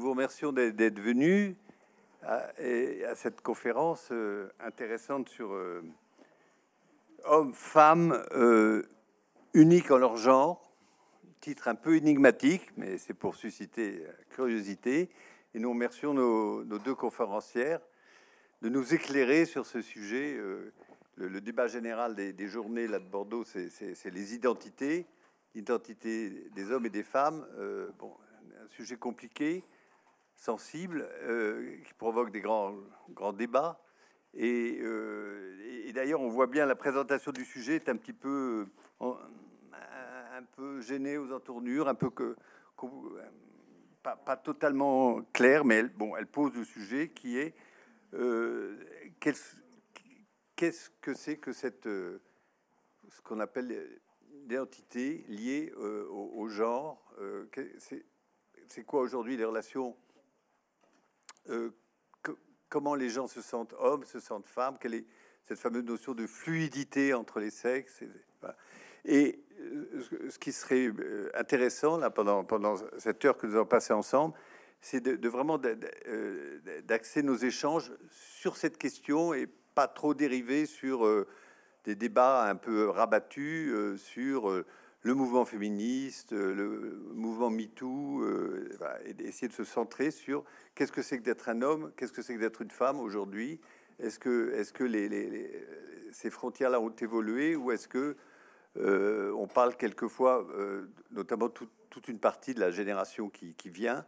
nous vous remercions d'être venus à, et à cette conférence euh, intéressante sur euh, hommes, femmes euh, uniques en leur genre. Titre un peu énigmatique, mais c'est pour susciter curiosité. Et nous remercions nos, deux conférencières de nous éclairer sur ce sujet. Le, débat général des, des journées là de Bordeaux, c'est les identités, l'identité des hommes et des femmes. bon, un sujet compliqué sensible, euh, qui provoque des grands, grands débats. Et, euh, et, d'ailleurs, on voit bien la présentation du sujet est un petit peu, un, un peu gêné aux entournures, un peu que, pas, totalement clair, mais elle, bon, elle pose le sujet qui est euh, qu'est-ce que c'est que cette ce qu'on appelle l'identité liée euh, au, genre. Euh, c'est quoi aujourd'hui les relations euh, comment les gens se sentent hommes, se sentent femmes, quelle est cette fameuse notion de fluidité entre les sexes. Et, euh, ce qui serait euh, intéressant là pendant, pendant cette heure que nous avons passé ensemble, c'est de, vraiment d'axer nos échanges sur cette question et pas trop dériver sur des débats un peu rabattus sur le mouvement féministe, le mouvement MeToo, euh, et d'essayer de se centrer sur qu'est-ce que c'est que d'être un homme, qu'est-ce que c'est que d'être une femme aujourd'hui. Est-ce que, ces frontières-là ont évolué ou est-ce que euh, on parle quelquefois, euh, notamment tout, toute une partie de la génération qui, vient,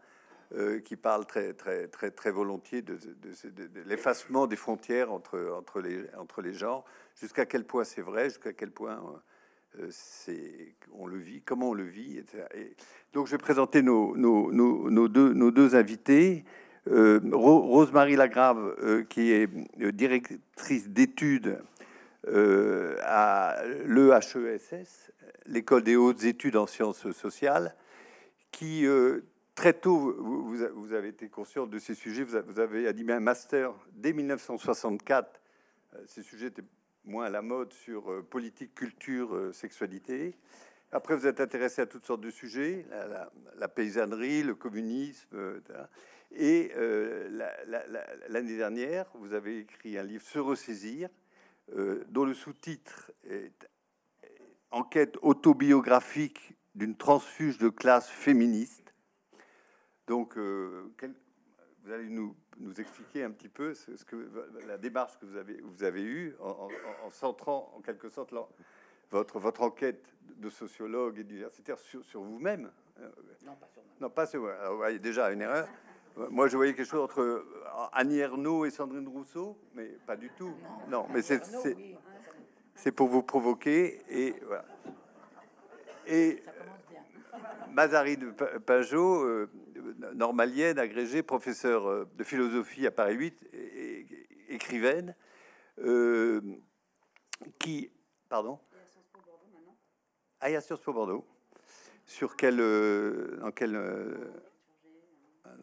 euh, qui parle très, très, très, très volontiers de, l'effacement des frontières entre, les, genres. Jusqu'à quel point c'est vrai, jusqu'à quel point euh, c'est on le vit, comment on le vit. Et donc, je vais présenter nos, deux, invités. Euh, Rosemarie Lagrave, euh, qui est euh, directrice d'études euh, à l'EHESS, l'école des hautes études en sciences sociales, qui euh, très tôt, vous, avez été conscient de ces sujets, vous avez animé un master dès 1964. Ces sujets étaient moins à la mode sur euh, politique, culture, euh, sexualité. Après, vous êtes intéressé à toutes sortes de sujets, la, paysannerie, le communisme. Euh, et l'année la, dernière, vous avez écrit un livre, Se ressaisir, dont le sous-titre est Enquête autobiographique d'une transfuge de classe féministe. Donc, euh, vous allez nous nous expliquer un petit peu ce, ce, que la démarche que vous avez, vous avez eue en, en, en centrant en quelque sorte la, votre, votre enquête de sociologue et d'universitaire sur, sur vous-même Non, pas sur moi. Non, pas sur moi. Alors, vous voyez déjà une erreur. Moi, je voyais quelque chose entre Annie Ernaux et Sandrine Rousseau, mais pas du tout. Non, non mais c'est c'est pour vous provoquer et voilà. Et Mazarine Pajot, euh, normalienne, agrégée, professeure euh, de philosophie à Paris 8, et, et, écrivaine, euh, qui... Pardon? Ah, il y a Sciences Po Bordeaux. Sur quel... Euh, dans quel...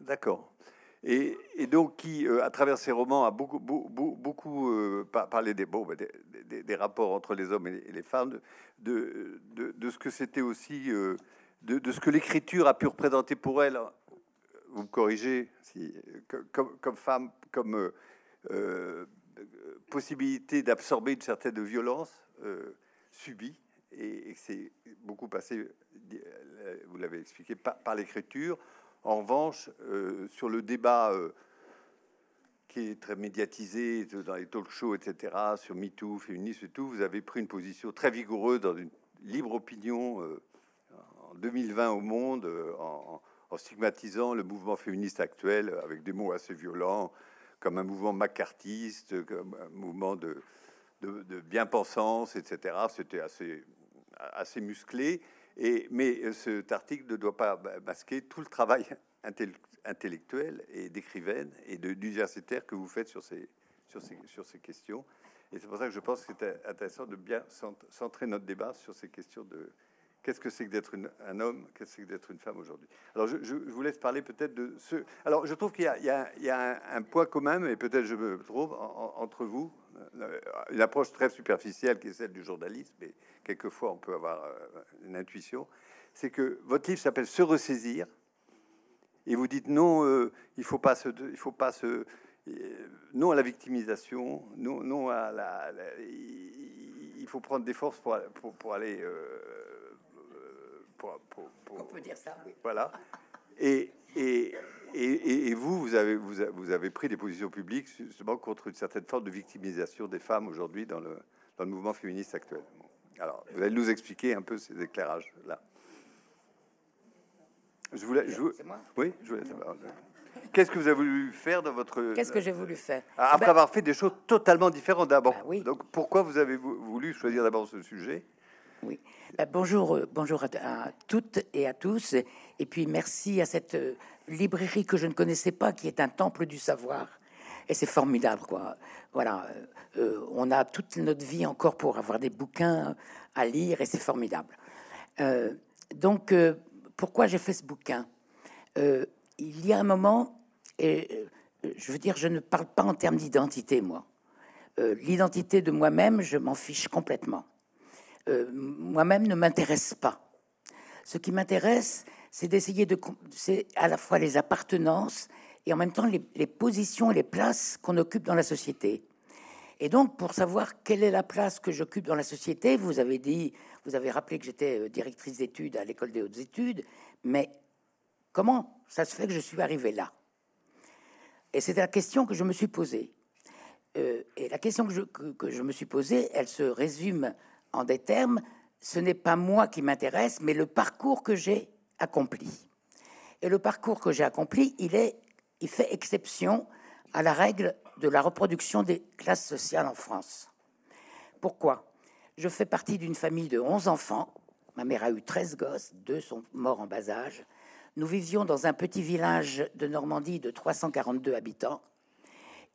D'accord. Et, et, donc qui, euh, à travers ses romans, a beaucoup, beaucoup, beaucoup euh, parlé des, bon, des, des, des, rapports entre les hommes et les femmes, de, de, de ce que c'était aussi, euh, de, ce que l'écriture a pu représenter pour elle vous me corrigez, si, comme, femme, comme euh, euh, possibilité d'absorber une certaine violence euh, subie, et, c'est beaucoup passé, vous l'avez expliqué, par, l'écriture. En revanche, sur le débat qui est très médiatisé dans les talk shows, etc., sur MeToo, féminisme et tout, vous avez pris une position très vigoureuse dans une libre opinion en 2020 au monde, en, en stigmatisant le mouvement féministe actuel avec des mots assez violents, comme un mouvement macartiste, comme un mouvement de, bien-pensance, etc. C'était assez, musclé. Et, mais cet article ne doit pas masquer tout le travail intellectuel et d'écrivaine et d'universitaire que vous faites sur ces, sur ces, sur ces questions. Et c'est pour ça que je pense que c'est intéressant de bien centrer notre débat sur ces questions de, Qu'est-ce que c'est que d'être un homme? Qu'est-ce que c'est que d'être une femme aujourd'hui? Alors, je, vous laisse parler peut-être de ce. Alors, je trouve qu'il y a, un, un, point commun, et peut-être je me trouve en, en, entre vous, euh, une approche très superficielle qui est celle du journalisme, mais quelquefois on peut avoir euh, une intuition. C'est que votre livre s'appelle Se ressaisir, et vous dites non, euh, il faut pas se, il faut pas se, non à la victimisation, non, à la, il faut prendre des forces pour, pour aller. Pour, On peut dire ça. Oui. Voilà. Et, et, et, vous, vous avez, vous, avez pris des positions publiques justement contre une certaine forme de victimisation des femmes aujourd'hui dans le, dans le mouvement féministe actuel. Alors, vous allez nous expliquer un peu ces éclairages là. Je voulais, je, oui, je voulais savoir. Qu'est-ce que vous avez voulu faire dans votre... Qu'est-ce que j'ai voulu faire? Après ben avoir fait des choses totalement différentes d'abord. Ben oui. Donc pourquoi vous avez voulu choisir d'abord ce sujet? Oui. Ben bonjour, euh, bonjour à, toutes et à tous. Et puis merci à cette euh, librairie que je ne connaissais pas, qui est un temple du savoir. Et c'est formidable, quoi. Voilà, euh, on a toute notre vie encore pour avoir des bouquins à lire, et c'est formidable. donc, pourquoi j'ai fait ce bouquin? Il y a un moment, et je veux dire, je ne parle pas en termes d'identité, moi. L'identité de moi-même, je m'en fiche complètement. Moi-même ne m'intéresse pas. Ce qui m'intéresse, c'est d'essayer de, c'est à la fois les appartenances et en même temps les, positions et les places qu'on occupe dans la société. Et donc, pour savoir quelle est la place que j'occupe dans la société, vous avez dit, vous avez rappelé que j'étais euh, directrice d'études à l'école des hautes études, mais comment ça se fait que je suis arrivé là? Et c'était la question que je me suis posée. Euh, et la question que je, que je me suis posée, elle se résume en des termes ce n'est pas moi qui m'intéresse, mais le parcours que j'ai accompli. Et le parcours que j'ai accompli, il, est, il fait exception à la règle de la reproduction des classes sociales en France. Pourquoi? Je fais partie d'une famille de 11 enfants. Ma mère a eu 13 gosses, deux sont morts en bas âge. Nous vivions dans un petit village de Normandie de 342 habitants.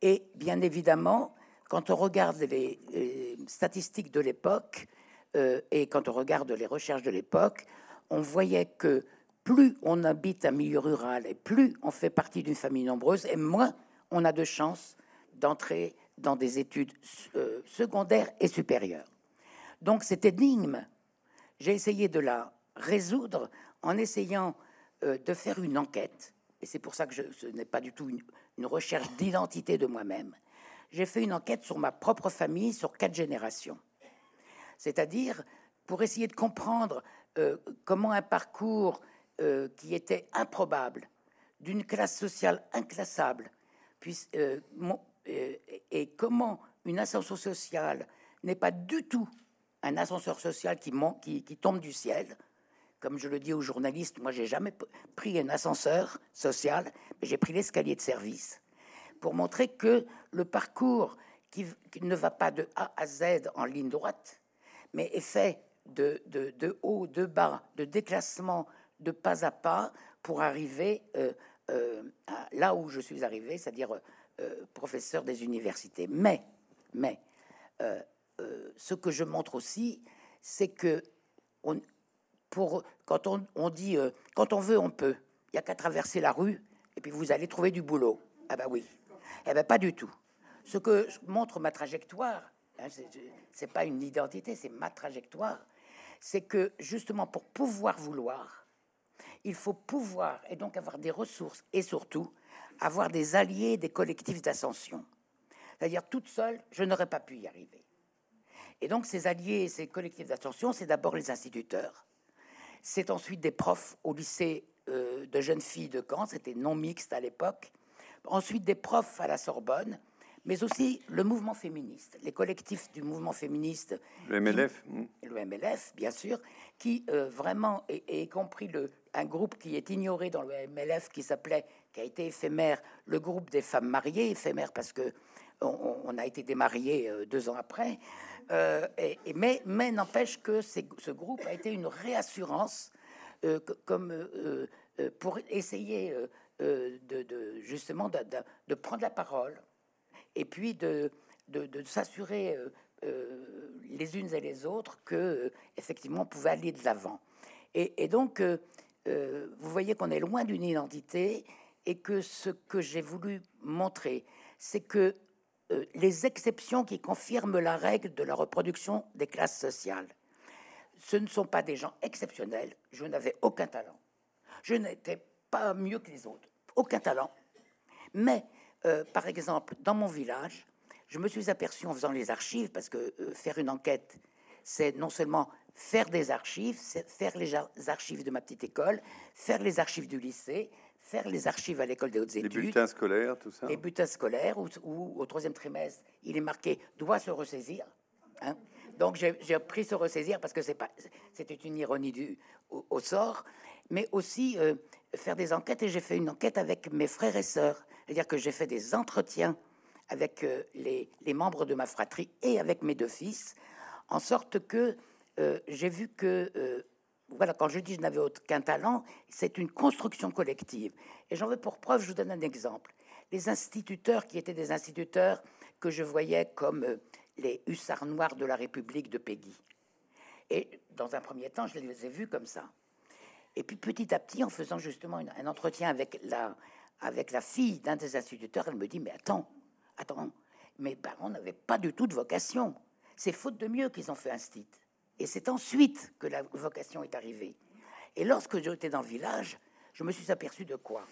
Et bien évidemment, quand on regarde les, statistiques de l'époque, euh, et quand on regarde les recherches de l'époque, on voyait que plus on habite un milieu rural et plus on fait partie d'une famille nombreuse, et moins on a de chances d'entrer dans des études euh, secondaires et supérieures. Donc cette énigme, j'ai essayé de la résoudre en essayant euh, de faire une enquête, et c'est pour ça que ce n'est pas du tout une recherche d'identité de moi-même. J'ai fait une enquête sur ma propre famille, sur quatre générations c'est-à-dire pour essayer de comprendre euh, comment un parcours euh, qui était improbable, d'une classe sociale inclassable, euh, et comment une ascenseur sociale n'est pas du tout un ascenseur social qui, qui, qui tombe du ciel. Comme je le dis aux journalistes, moi j'ai jamais pris un ascenseur social, mais j'ai pris l'escalier de service pour montrer que le parcours qui, ne va pas de A à Z en ligne droite, mais est fait de, de, haut, de bas, de déclassement, de pas à pas pour arriver euh, euh, là où je suis arrivé, c'est-à-dire euh, professeur des universités. Mais, mais ce que je montre aussi, c'est que pour, quand on, dit quand on veut, on peut. Il n'y a qu'à traverser la rue et puis vous allez trouver du boulot. Ah ben oui. Eh ben pas du tout. Ce que montre ma trajectoire, Hein, c'est pas une identité, c'est ma trajectoire. C'est que justement pour pouvoir vouloir, il faut pouvoir et donc avoir des ressources et surtout avoir des alliés, des collectifs d'ascension. C'est-à-dire toute seule, je n'aurais pas pu y arriver. Et donc ces alliés, ces collectifs d'ascension, c'est d'abord les instituteurs, c'est ensuite des profs au lycée euh, de jeunes filles de Caen, c'était non mixte à l'époque, ensuite des profs à la Sorbonne, mais aussi le mouvement féministe, les collectifs du mouvement féministe. Le MLF Le MLF, bien sûr, qui euh, vraiment, et, y compris le, un groupe qui est ignoré dans le MLF, qui s'appelait, qui a été éphémère, le groupe des femmes mariées, éphémère parce que on, a été démariés euh, deux ans après. Euh, et, mais mais n'empêche que ce groupe a été une réassurance comme pour essayer de, de, justement de, prendre la parole et puis de, de, s'assurer euh, euh, les unes et les autres que euh, effectivement on pouvait aller de l'avant. Et, donc, vous voyez qu'on est loin d'une identité et que ce que j'ai voulu montrer, c'est que les exceptions qui confirment la règle de la reproduction des classes sociales, ce ne sont pas des gens exceptionnels. Je n'avais aucun talent. Je n'étais pas mieux que les autres, aucun talent. Mais, euh, par exemple, dans mon village, je me suis aperçu en faisant les archives, parce que euh, faire une enquête, c'est non seulement faire des archives, c'est faire les archives de ma petite école, faire les archives du lycée, faire les archives à l'école des hautes études. Les bulletins scolaires, tout ça. Les bulletins scolaires, où, au troisième trimestre, il est marqué doit se ressaisir. Hein. Donc j'ai pris se ressaisir parce que c'est pas, c'était une ironie du, au, sort, mais aussi euh, faire des enquêtes. Et j'ai fait une enquête avec mes frères et sœurs, c'est-à-dire que j'ai fait des entretiens avec euh, les, membres de ma fratrie et avec mes deux fils, en sorte que euh, j'ai vu que voilà, quand je dis je n'avais aucun talent, c'est une construction collective. Et j'en veux pour preuve, je vous donne un exemple. Les instituteurs qui étaient des instituteurs que je voyais comme les hussards noirs de la République de Peggy. Et dans un premier temps, je les ai vus comme ça. Et puis petit à petit, en faisant justement un entretien avec la, avec la fille d'un des instituteurs, elle me dit, mais attends, attends, mes parents n'avaient pas du tout de vocation. C'est faute de mieux qu'ils ont fait un site. Et c'est ensuite que la vocation est arrivée. Et lorsque j'étais dans le village, je me suis aperçu de quoi?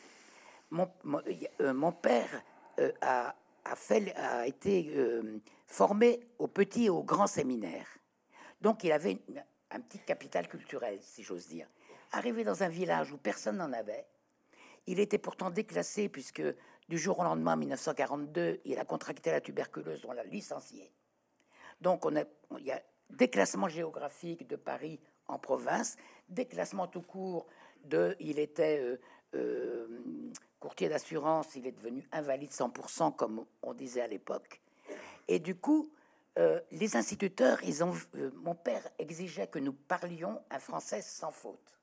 Mon, mon, euh, père euh, a, a, fait, a été euh, formé au petit et au grand séminaire. Donc il avait un petit capital culturel, si j'ose dire. Arrivé dans un village où personne n'en avait, il était pourtant déclassé puisque du jour au lendemain, en 1942, il a contracté la tuberculose, on l'a licencié. Donc il y a déclassement géographique de Paris en province, déclassement tout court de, il était euh, euh, courtier d'assurance, il est devenu invalide 100%, comme on disait à l'époque. Et du coup, euh, les instituteurs, mon père exigeait que nous parlions un français sans faute.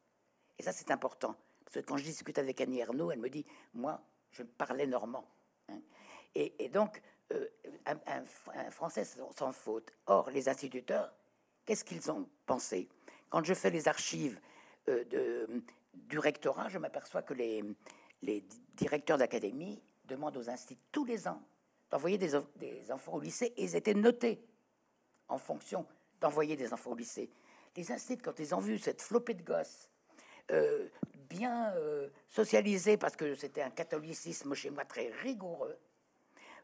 Et ça, c'est important. Parce que quand je discute avec Annie Ernaux, elle me dit, moi, je parlais normand. Hein. Et, donc, un, français sans, faute. Or, les instituteurs, Qu'est-ce qu'ils ont pensé? Quand je fais les archives euh, du rectorat, je m'aperçois que les, les directeurs d'académie demandent aux instituts tous les ans d'envoyer des, des, enfants au lycée et ils étaient notés en fonction d'envoyer des enfants au lycée. Les instituts, quand ils ont vu cette flopée de gosses euh, bien euh, socialisés, parce que c'était un catholicisme chez moi très rigoureux,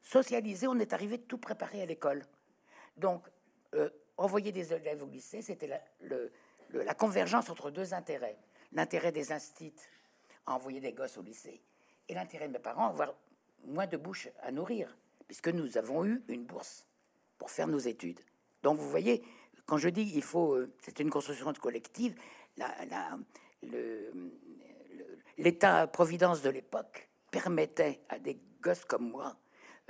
socialisés, on est arrivé tout préparé à l'école. Donc, envoyer des élèves au lycée, c'était la, la, convergence entre deux intérêts. L'intérêt des instituts à envoyer des gosses au lycée et l'intérêt de mes parents à avoir moins de bouches à nourrir, puisque nous avons eu une bourse pour faire nos études. Donc vous voyez, quand je dis il faut, euh, c'est une construction collective, l'État-providence de l'époque permettait à des gosses comme moi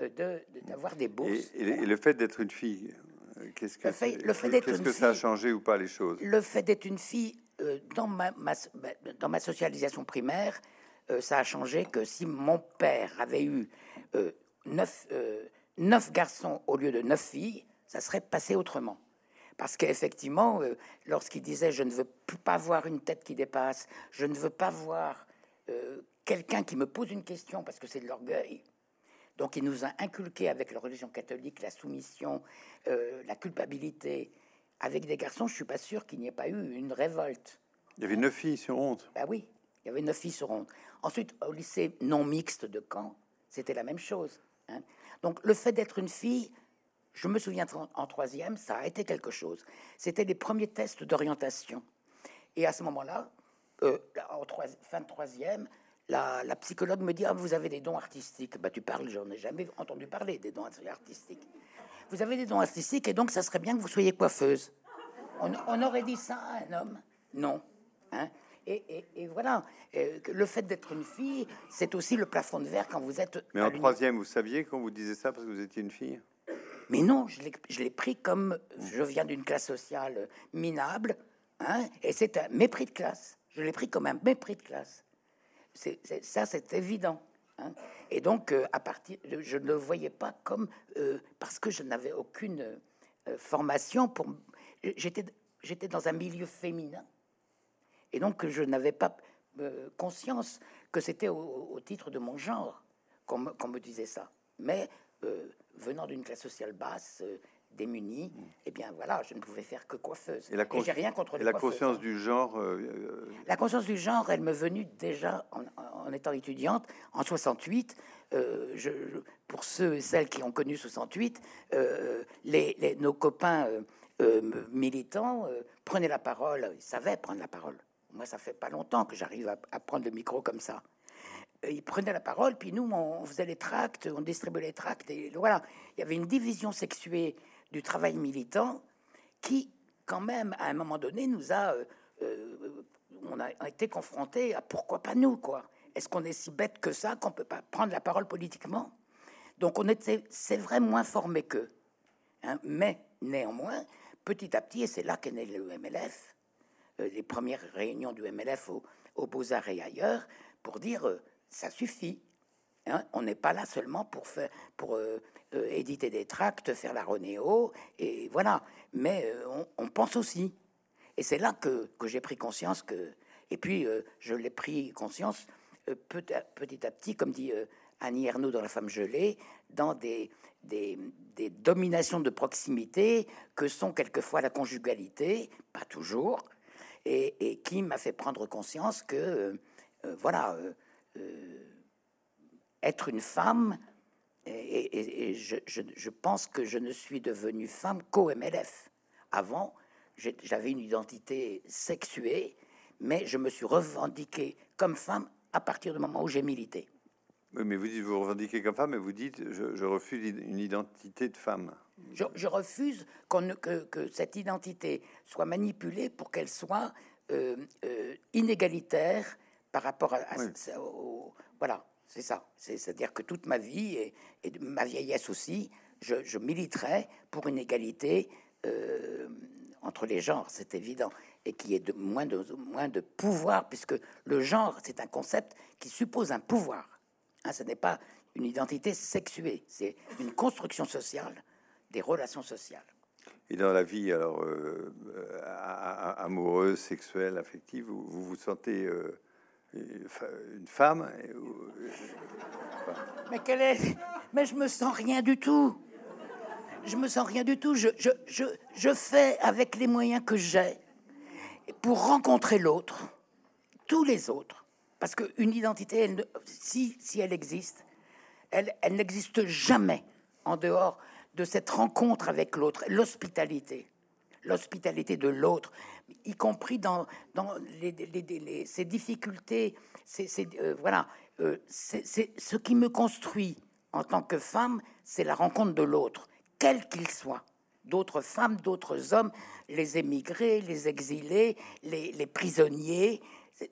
euh, de d'avoir des bourses. et, le fait d'être une fille, Qu'est-ce que, le fait, que ça a changé ou pas les choses? Le fait d'être une fille euh, dans, ma, dans ma socialisation primaire, euh, ça a changé que si mon père avait eu euh, neuf, neuf, garçons au lieu de neuf filles, ça serait passé autrement. Parce qu'effectivement, lorsqu'il disait je ne veux pas voir une tête qui dépasse, je ne veux pas voir quelqu'un qui me pose une question parce que c'est de l'orgueil, donc il nous a inculqué avec la religion catholique la soumission, euh, la culpabilité. Avec des garçons, je suis pas sûr qu'il n'y ait pas eu une révolte. Il y avait neuf filles sur honte. Bah oui, il y avait neuf filles sur honte. Ensuite, au lycée non mixte de Caen, c'était la même chose. Hein. Donc le fait d'être une fille, je me souviens en troisième, ça a été quelque chose. C'était les premiers tests d'orientation. Et à ce moment-là, euh, en fin de troisième, la, psychologue me dit ah, Vous avez des dons artistiques. Bah, tu parles, j'en ai jamais entendu parler des dons artistiques. Vous avez des dons artistiques et donc ça serait bien que vous soyez coiffeuse. On, aurait dit ça à un homme? Non. Hein et, voilà, le fait d'être une fille, c'est aussi le plafond de verre quand vous êtes. Mais en troisième, vous saviez quand vous disiez ça parce que vous étiez une fille? Mais non, je l'ai pris comme je viens d'une classe sociale minable, hein, et c'est un mépris de classe. Je l'ai pris comme un mépris de classe ça, c'est évident. Hein. Et donc, euh, à partir, je ne le voyais pas comme euh, parce que je n'avais aucune euh, formation pour. J'étais, dans un milieu féminin, et donc je n'avais pas conscience que c'était au, titre de mon genre qu'on me, me, disait ça. Mais venant d'une classe sociale basse, démunie, mm. eh bien voilà, je ne pouvais faire que coiffeuse. Et, la j'ai rien contre les la conscience hein. du genre. Euh, euh, la conscience du genre, elle me venue déjà en, étant étudiante en 68. Euh, je, pour ceux et celles qui ont connu 68, les, nos copains militants prenaient la parole, ils savaient prendre la parole. Moi, ça fait pas longtemps que j'arrive à, à prendre le micro comme ça ils prenaient la parole, puis nous, on faisait les tracts, on distribuait les tracts, et voilà. Il y avait une division sexuée du travail militant qui, quand même, à un moment donné, nous a, euh, euh, on a été confronté à pourquoi pas nous, quoi. Est-ce qu'on est si bête que ça qu'on peut pas prendre la parole politiquement? Donc on était, c'est vrai, moins formé qu'eux. Hein. mais néanmoins, petit à petit, et c'est là qu'est né le MLF, euh, les premières réunions du MLF au, Beaux-Arts et ailleurs, pour dire ça suffit. Hein. on n'est pas là seulement pour faire, pour euh, euh, éditer des tracts, faire la Ronéo, et voilà. Mais euh, on, pense aussi. Et c'est là que, j'ai pris conscience que. Et puis, je l'ai pris conscience petit à, petit comme dit Annie Ernaux dans La femme gelée, dans des, des, dominations de proximité que sont quelquefois la conjugalité, pas toujours, et, et qui m'a fait prendre conscience que, voilà être une femme, et, je, pense que je ne suis devenue femme qu'au MLF. Avant, j'avais une identité sexuée, mais je me suis revendiquée comme femme à partir du moment où j'ai milité. Oui, mais vous dites vous revendiquez comme femme, et vous dites je, refuse une identité de femme. Je, refuse qu'on que, que, cette identité soit manipulée pour qu'elle soit euh, euh, inégalitaire par rapport à, voilà, c'est ça. C'est-à-dire que toute ma vie et, ma vieillesse aussi, je, militerai pour une égalité euh, entre les genres, c'est évident, et qui est de moins de moins de pouvoir, puisque le genre c'est un concept qui suppose un pouvoir. Hein, ce n'est pas une identité sexuée, c'est une construction sociale, des relations sociales. Et dans la vie alors euh, euh, amoureuse, sexuelle, affective, vous vous, sentez une femme. Mais quelle est Mais je me sens rien du tout. Je me sens rien du tout. Je, je, je, je fais avec les moyens que j'ai pour rencontrer l'autre, tous les autres. Parce qu'une identité, si, si elle existe, elle, elle n'existe jamais en dehors de cette rencontre avec l'autre, l'hospitalité l'hospitalité de l'autre, y compris dans, dans les, ces difficultés. C'est, euh, voilà, euh, c'est, ce qui me construit en tant que femme, c'est la rencontre de l'autre, quel qu'il soit. D'autres femmes, d'autres hommes, les émigrés, les exilés, les, prisonniers,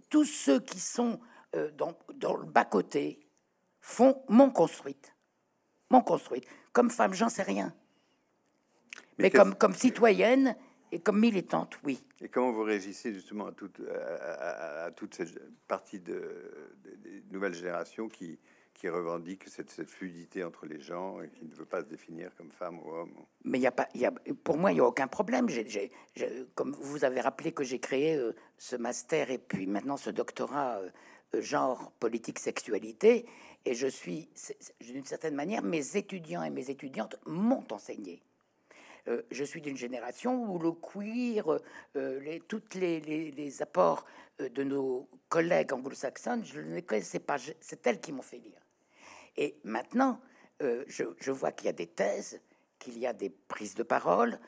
tous ceux qui sont euh, dans, le bas-côté font m'ont construite. M'ont construite. Comme femme, j'en sais rien. Mais, comme, comme citoyenne et comme militante, oui. Et comment vous réagissez justement à toute, à, toute cette partie de, des nouvelles générations qui, qui revendique cette, cette, fluidité entre les gens et qui ne veut pas se définir comme femme ou homme? Mais il y a pas, y a, pour moi, il n'y a aucun problème. Comme vous avez rappelé que j'ai créé euh, ce master et puis maintenant ce doctorat euh, genre politique sexualité, et je suis, d'une certaine manière, mes étudiants et mes étudiantes m'ont enseigné. Euh, je suis d'une génération où le queer, euh, les, toutes les, apports euh, de nos collègues anglo-saxons, je ne les connaissais pas. C'est elles qui m'ont fait lire. Et maintenant, je, je, vois qu'il y a des thèses, qu'il y a des prises de parole,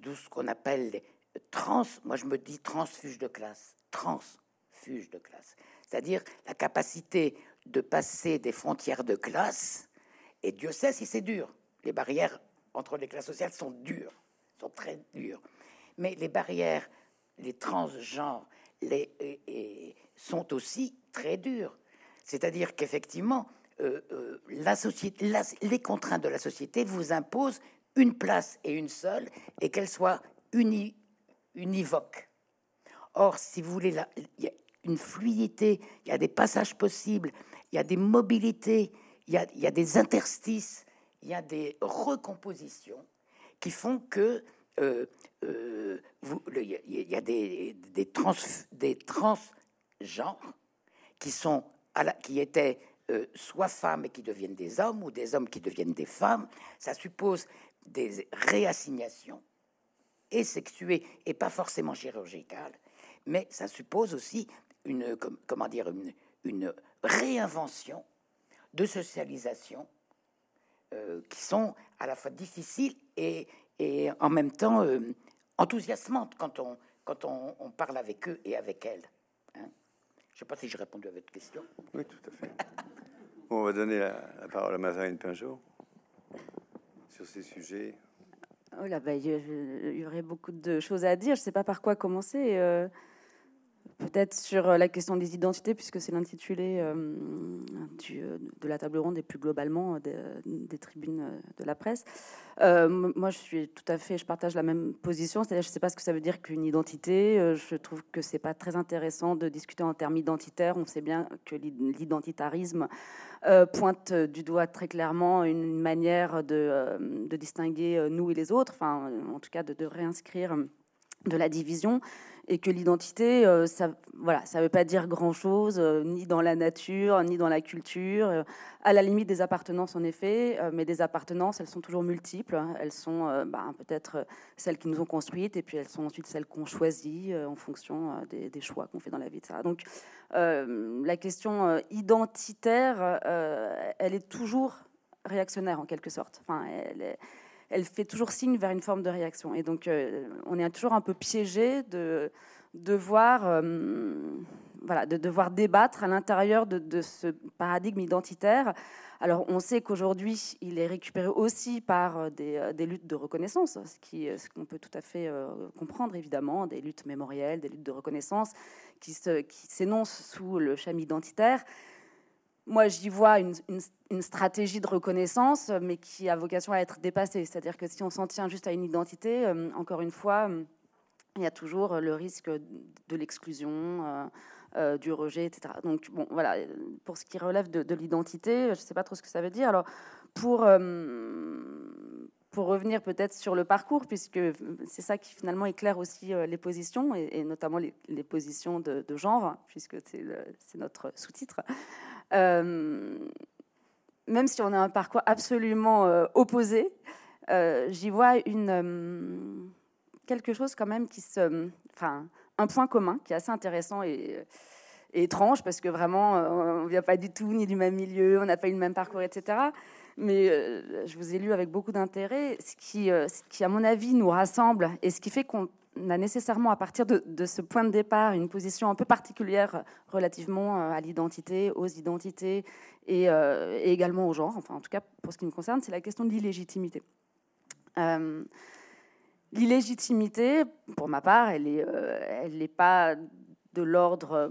de ce qu'on appelle les trans. Moi, je me dis transfuge de classe. Transfuge de classe. C'est-à-dire la capacité de passer des frontières de classe. Et Dieu sait si c'est dur. Les barrières entre les classes sociales sont dures, sont très dures. Mais les barrières, les transgenres, les, sont aussi très dures. C'est-à-dire qu'effectivement, euh, euh, la société, les contraintes de la société vous imposent une place et une seule, et qu'elle soit uni, univoque. Or, si vous voulez, il y a une fluidité, il y a des passages possibles, il y a des mobilités, il y a des interstices il y a des recompositions qui font que euh, euh, y a des, trans, des transgenres qui sont à la, qui étaient euh, soit femmes et qui deviennent des hommes ou des hommes qui deviennent des femmes. Ça suppose des réassignations et sexuées et pas forcément chirurgicales, mais ça suppose aussi une, comment dire, une, réinvention de socialisation euh, qui sont à la fois difficiles et, et en même temps euh, enthousiasmantes quand on, quand on, parle avec eux et avec elles. Hein. Je ne sais pas si j'ai répondu à votre question. Oui, tout à fait. on va donner la, parole à Mazarine Pinjot sur ces sujets. Oh là, bah, il y aurait beaucoup de choses à dire. Je ne sais pas par quoi commencer. Euh, Peut-être sur euh, la question des identités, puisque c'est l'intitulé euh, euh, de la table ronde et plus globalement des, tribunes de la presse. moi, je suis tout à fait, je partage la même position, je ne sais pas ce que ça veut dire qu'une identité. je trouve que c'est pas très intéressant de discuter en termes identitaires. On sait bien que l'identitarisme pointe du doigt très clairement une manière de, distinguer nous et les autres, enfin, en tout cas de réinscrire de la division et que l'identité, euh, ça, voilà, ça veut pas dire grand-chose, euh, ni dans la nature, ni dans la culture. Euh, à la limite des appartenances, en effet, mais des appartenances, elles sont toujours multiples. Hein. Elles sont bah, peut-être celles qui nous ont construites, et puis elles sont ensuite celles qu'on choisit en fonction des, choix qu'on fait dans la vie. Donc, la question identitaire, elle est toujours réactionnaire en quelque sorte. Elle est, elle fait toujours signe vers une forme de réaction. Et donc, euh, on est toujours un peu piégé de devoir, euh, voilà, de devoir débattre à l'intérieur de, ce paradigme identitaire. Alors, on sait qu'aujourd'hui, il est récupéré aussi par euh, des, luttes de reconnaissance, ce qui, ce qu'on peut tout à fait comprendre, évidemment, des luttes mémorielles, des luttes de reconnaissance qui s'énoncent qui sous le cham identitaire moi, j'y vois une, stratégie de reconnaissance, mais qui a vocation à être dépassée. C'est-à-dire que si on s'en tient juste à une identité, euh, encore une fois, il y a toujours le risque de l'exclusion, euh, euh, du rejet, etc. Donc, bon, voilà, pour ce qui relève de, l'identité, je ne sais pas trop ce que ça veut dire. Alors, pour, pour revenir peut-être sur le parcours, puisque c'est ça qui finalement éclaire aussi les positions, et, notamment les, positions de, genre, puisque c'est notre sous-titre. Euh, même si on a un parcours absolument euh, opposé, euh, j'y vois une, quelque chose quand même qui se... Enfin, un point commun qui est assez intéressant et, étrange parce que vraiment, on ne vient pas du tout ni du même milieu, on n'a pas eu le même parcours, etc. Mais je vous ai lu avec beaucoup d'intérêt, ce qui, ce qui, à mon avis, nous rassemble et ce qui fait qu'on a nécessairement, à partir de, ce point de départ, une position un peu particulière relativement euh, à l'identité, aux identités euh, et, également au genre. Enfin, en tout cas, pour ce qui me concerne, c'est la question de l'illégitimité. Euh, l'illégitimité, pour ma part, elle n'est pas de l'ordre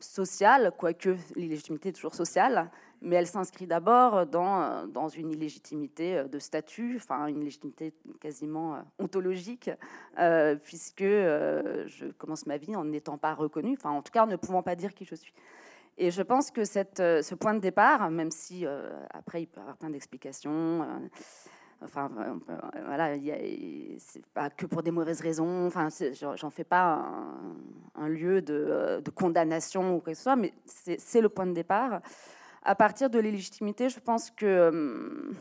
social, quoique l'illégitimité est toujours sociale, mais elle s'inscrit d'abord dans, dans une illégitimité de statut, enfin une légitimité quasiment euh, ontologique, euh, puisque euh, je commence ma vie en n'étant pas reconnue, enfin en tout cas ne pouvant pas dire qui je suis. Et je pense que ce point de départ, même si après il peut y avoir plein d'explications, enfin voilà, c'est pas que pour des mauvaises raisons, enfin j'en fais pas un, lieu de, de, condamnation ou quoi que ce soit, mais c'est le point de départ à partir de l'illégitimité, je pense que euh,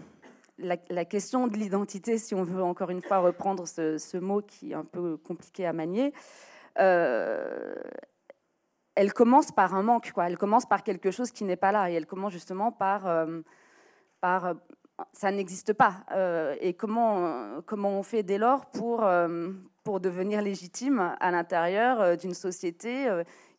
la, question de l'identité, si on veut encore une fois reprendre ce, mot qui est un peu compliqué à manier, euh, elle commence par un manque, quoi. Elle commence par quelque chose qui n'est pas là, et elle commence justement par, euh, par ça n'existe pas. et comment, comment on fait dès lors pour, pour devenir légitime à l'intérieur d'une société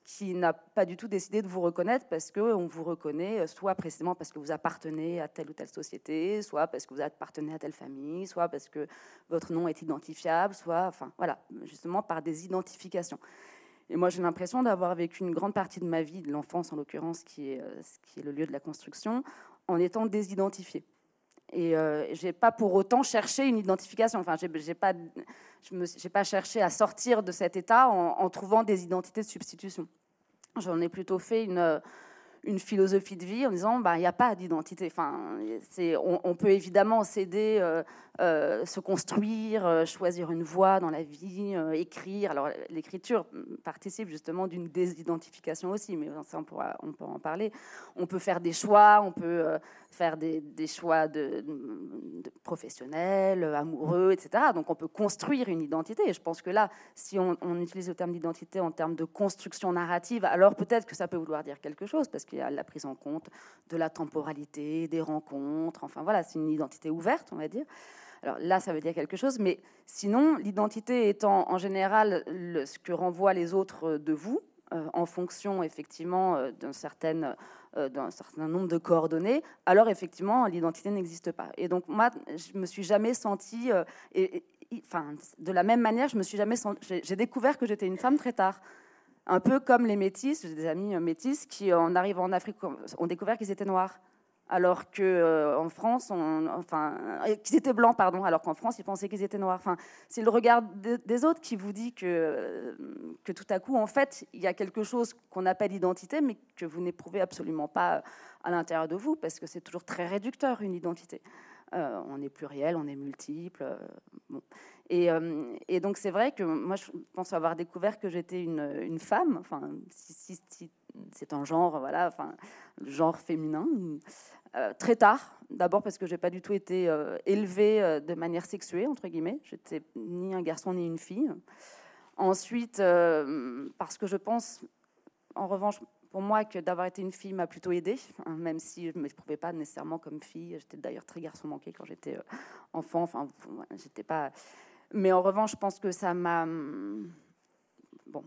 qui n'a pas du tout décidé de vous reconnaître parce qu'on vous reconnaît euh, soit précisément parce que vous appartenez à telle ou telle société, soit parce que vous appartenez à telle famille, soit parce que votre nom est identifiable, soit, enfin voilà, justement par des identifications. Et moi, j'ai l'impression d'avoir vécu une grande partie de ma vie, de l'enfance en l'occurrence, qui est, euh, qui est le lieu de la construction, en étant désidentifiée. Et euh, j'ai pas pour autant cherché une identification. Enfin, j'ai pas, je n'ai pas cherché à sortir de cet état en, trouvant des identités de substitution. J'en ai plutôt fait une, une philosophie de vie en disant bah il n'y a pas d'identité. Enfin, on, on, peut évidemment s'aider, euh, euh, se construire, euh, choisir une voie dans la vie, écrire. Alors l'écriture participe justement d'une désidentification aussi, mais on pourra on peut en parler. On peut faire des choix, on peut faire des, choix de, professionnels, amoureux, etc. Donc on peut construire une identité. Et je pense que là, si on, on utilise le terme d'identité en termes de construction narrative, alors peut-être que ça peut vouloir dire quelque chose parce que la prise en compte de la temporalité, des rencontres. Enfin voilà, c'est une identité ouverte, on va dire. Alors là, ça veut dire quelque chose, mais sinon, l'identité étant en général ce que renvoient les autres de vous, euh, en fonction effectivement euh, d'un certain, euh, certain nombre de coordonnées, alors effectivement, l'identité n'existe pas. Et donc moi, je me suis jamais sentie, enfin, de la même manière, je me suis jamais j'ai découvert que j'étais une femme très tard un peu comme les métis, j'ai des amis euh, métis qui, en arrivant en Afrique, ont découvert qu'ils étaient noirs. Alors que euh, en France, enfin, euh, qu'ils étaient blancs, pardon, alors qu'en France, ils pensaient qu'ils étaient noirs. Enfin, c'est le regard des autres qui vous dit que, que tout à coup, en fait, il y a quelque chose qu'on appelle identité, mais que vous n'éprouvez absolument pas à l'intérieur de vous, parce que c'est toujours très réducteur une identité. On est pluriel, on est multiple. bon. Euh, et, donc c'est vrai que moi je pense avoir découvert que j'étais une, femme, enfin si, c'est un genre, voilà, enfin genre féminin, euh, très tard. D'abord parce que j'ai pas du tout été euh, élevée de manière sexuée entre guillemets. J'étais ni un garçon ni une fille. Ensuite parce que je pense, en revanche, pour moi que d'avoir été une fille m'a plutôt aidée, hein, même si je ne m'éprouvais pas nécessairement comme fille. J'étais d'ailleurs très garçon manqué quand j'étais enfant. Enfin, j'étais pas. Mais en revanche, je pense que ça m'a. Bon,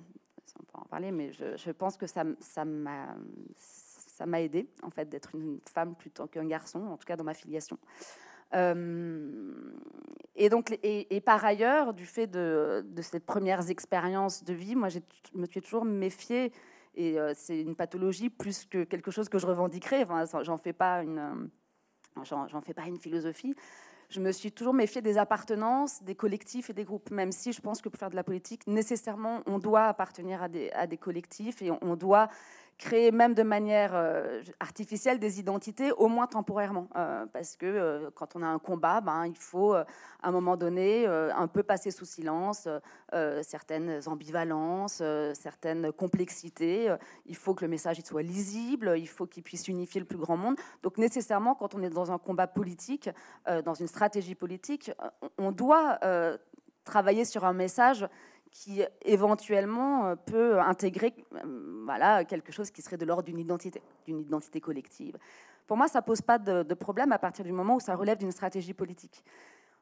on peut en parler, mais je, pense que ça, ça m'a. Ça m'a aidé, en fait, d'être une femme plutôt qu'un garçon, en tout cas dans ma filiation. Euh, et donc, et, par ailleurs, du fait de, de, ces premières expériences de vie, moi, je me suis toujours méfiée, et euh, c'est une pathologie plus que quelque chose que je revendiquerais. J'en fais pas une, j'en fais pas une philosophie je me suis toujours méfiée des appartenances, des collectifs et des groupes, même si je pense que pour faire de la politique, nécessairement, on doit appartenir à des collectifs et on doit créer même de manière euh, artificielle des identités, au moins temporairement. Euh, parce que euh, quand on a un combat, ben, il faut à un moment donné un peu passer sous silence certaines ambivalences, certaines complexités. il faut que le message il soit lisible, il faut qu'il puisse unifier le plus grand monde. Donc nécessairement, quand on est dans un combat politique, dans une stratégie politique, on doit travailler sur un message qui éventuellement euh, peut intégrer euh, voilà, quelque chose qui serait de l'ordre d'une identité, d'une identité collective. Pour moi, ça pose pas de, problème à partir du moment où ça relève d'une stratégie politique.